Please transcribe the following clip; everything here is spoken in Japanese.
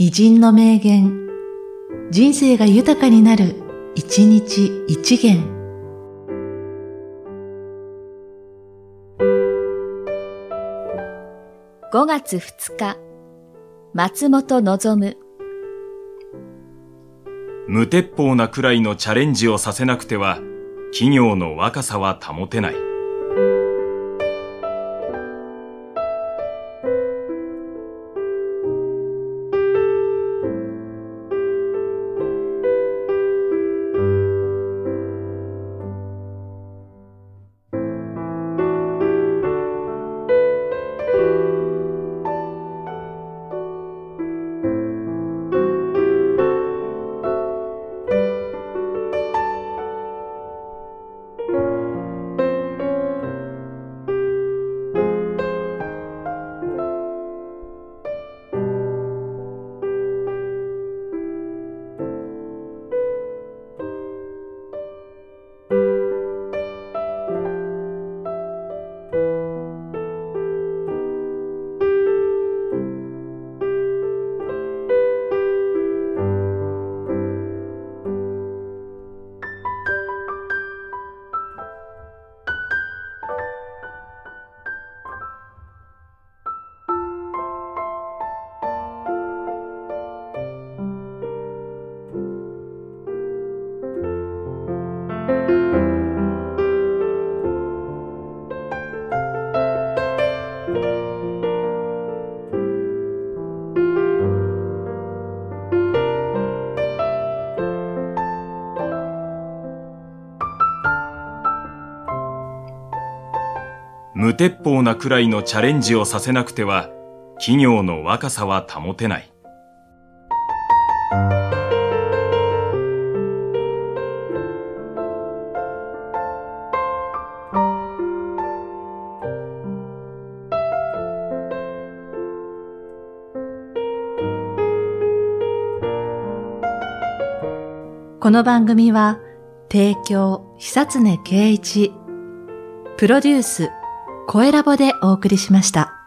偉人の名言、人生が豊かになる、一日一元。5月2日、松本望無鉄砲なくらいのチャレンジをさせなくては、企業の若さは保てない。無鉄砲なくらいのチャレンジをさせなくては、企業の若さは保てない。この番組は、提供、久常圭一、プロデュース、声ラボでお送りしました。